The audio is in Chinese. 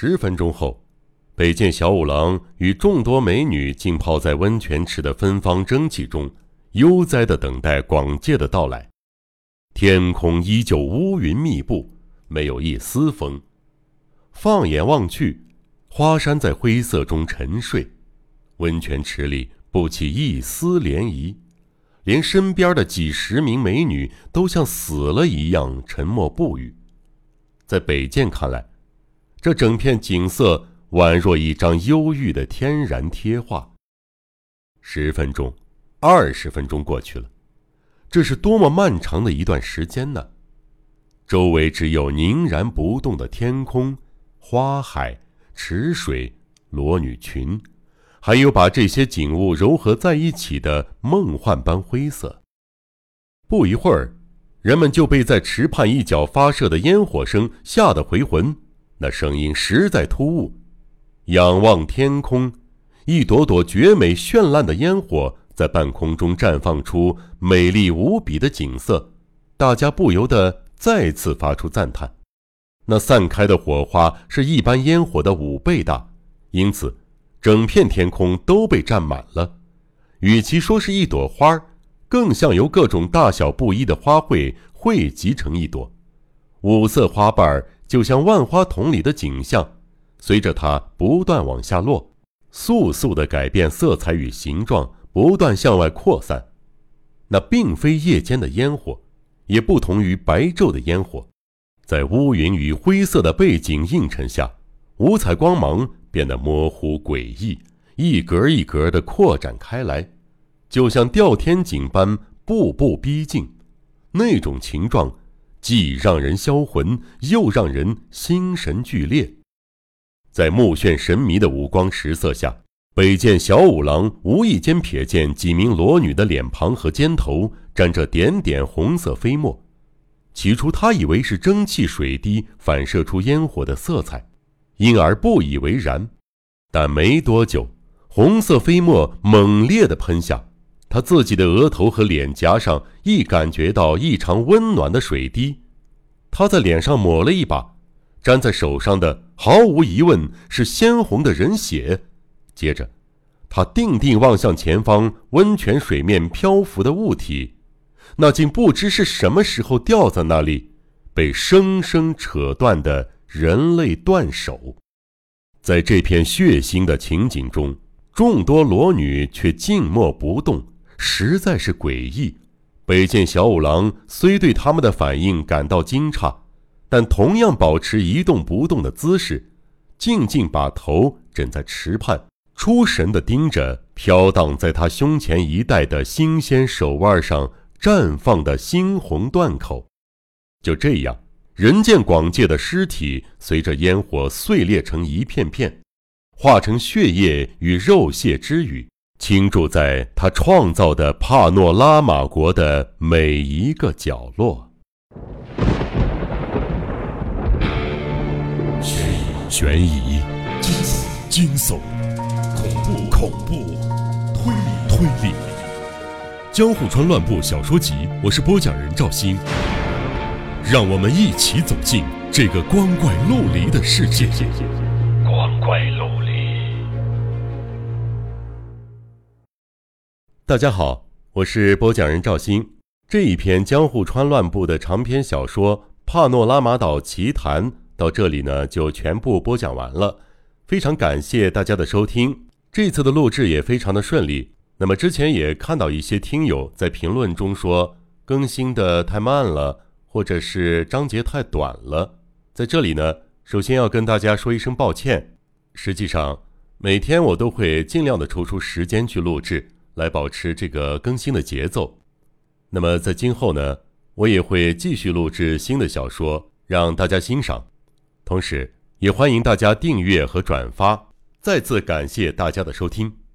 十分钟后，北见小五郎与众多美女浸泡在温泉池的芬芳蒸汽中，悠哉地等待广介的到来。天空依旧乌云密布，没有一丝风。放眼望去，花山在灰色中沉睡，温泉池里不起一丝涟漪，连身边的几十名美女都像死了一样沉默不语。在北见看来，这整片景色宛若一张忧郁的天然贴画。十分钟，二十分钟过去了，这是多么漫长的一段时间呢？周围只有凝然不动的天空、花海、池水、裸女群，还有把这些景物糅合在一起的梦幻般灰色。不一会儿，人们就被在池畔一角发射的烟火声吓得回魂。那声音实在突兀。仰望天空，一朵朵绝美绚烂的烟火在半空中绽放出美丽无比的景色，大家不由得再次发出赞叹。那散开的火花是一般烟火的五倍大，因此整片天空都被占满了。与其说是一朵花儿，更像由各种大小不一的花卉汇集成一朵，五色花瓣儿。就像万花筒里的景象，随着它不断往下落，速速地改变色彩与形状，不断向外扩散。那并非夜间的烟火，也不同于白昼的烟火，在乌云与灰色的背景映衬下，五彩光芒变得模糊诡异，一格一格地扩展开来，就像吊天井般步步逼近。那种情状。既让人销魂，又让人心神俱裂。在目眩神迷的五光十色下，北见小五郎无意间瞥见几名裸女的脸庞和肩头沾着点点红色飞沫。起初他以为是蒸汽水滴反射出烟火的色彩，因而不以为然。但没多久，红色飞沫猛烈地喷下。他自己的额头和脸颊上亦感觉到异常温暖的水滴，他在脸上抹了一把，粘在手上的毫无疑问是鲜红的人血。接着，他定定望向前方温泉水面漂浮的物体，那竟不知是什么时候掉在那里，被生生扯断的人类断手。在这片血腥的情景中，众多裸女却静默不动。实在是诡异。北见小五郎虽对他们的反应感到惊诧，但同样保持一动不动的姿势，静静把头枕在池畔，出神地盯着飘荡在他胸前一带的新鲜手腕上绽放的猩红断口。就这样，人见广介的尸体随着烟火碎裂成一片片，化成血液与肉屑之雨。倾注在他创造的帕诺拉玛国的每一个角落。悬疑、惊悚、恐怖、恐怖、推理、推理，《江户川乱步小说集》，我是播讲人赵鑫。让我们一起走进这个光怪陆离的世界。光怪陆离。大家好，我是播讲人赵鑫。这一篇江户川乱步的长篇小说《帕诺拉马岛奇谈》到这里呢，就全部播讲完了。非常感谢大家的收听，这次的录制也非常的顺利。那么之前也看到一些听友在评论中说更新的太慢了，或者是章节太短了。在这里呢，首先要跟大家说一声抱歉。实际上，每天我都会尽量的抽出时间去录制。来保持这个更新的节奏。那么在今后呢，我也会继续录制新的小说，让大家欣赏。同时，也欢迎大家订阅和转发。再次感谢大家的收听。